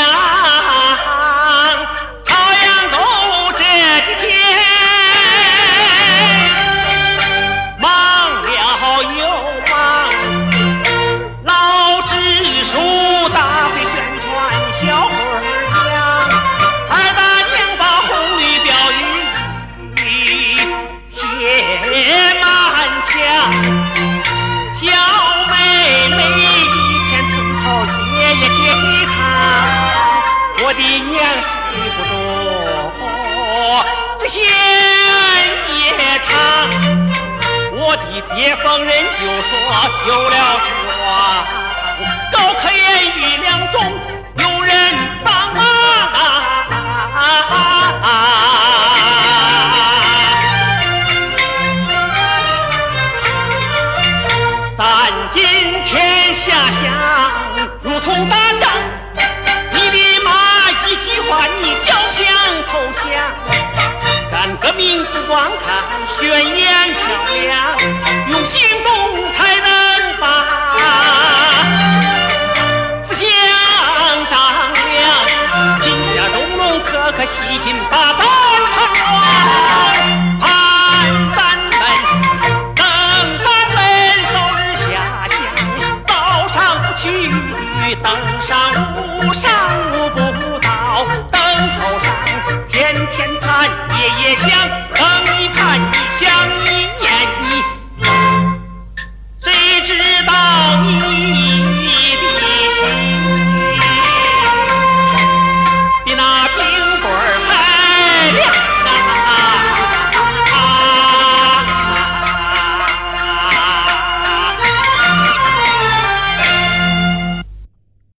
Yeah. 叶逢人就说有了指望，高科言语两中有人帮忙啊！咱今天下乡如同打仗，光看宣言漂亮，用行动才能把思想丈量。一家融融可可，齐心把道成。盼咱们，等咱们早日下乡，早上不去，登上无上无不到，登好上，天天盼，夜夜想。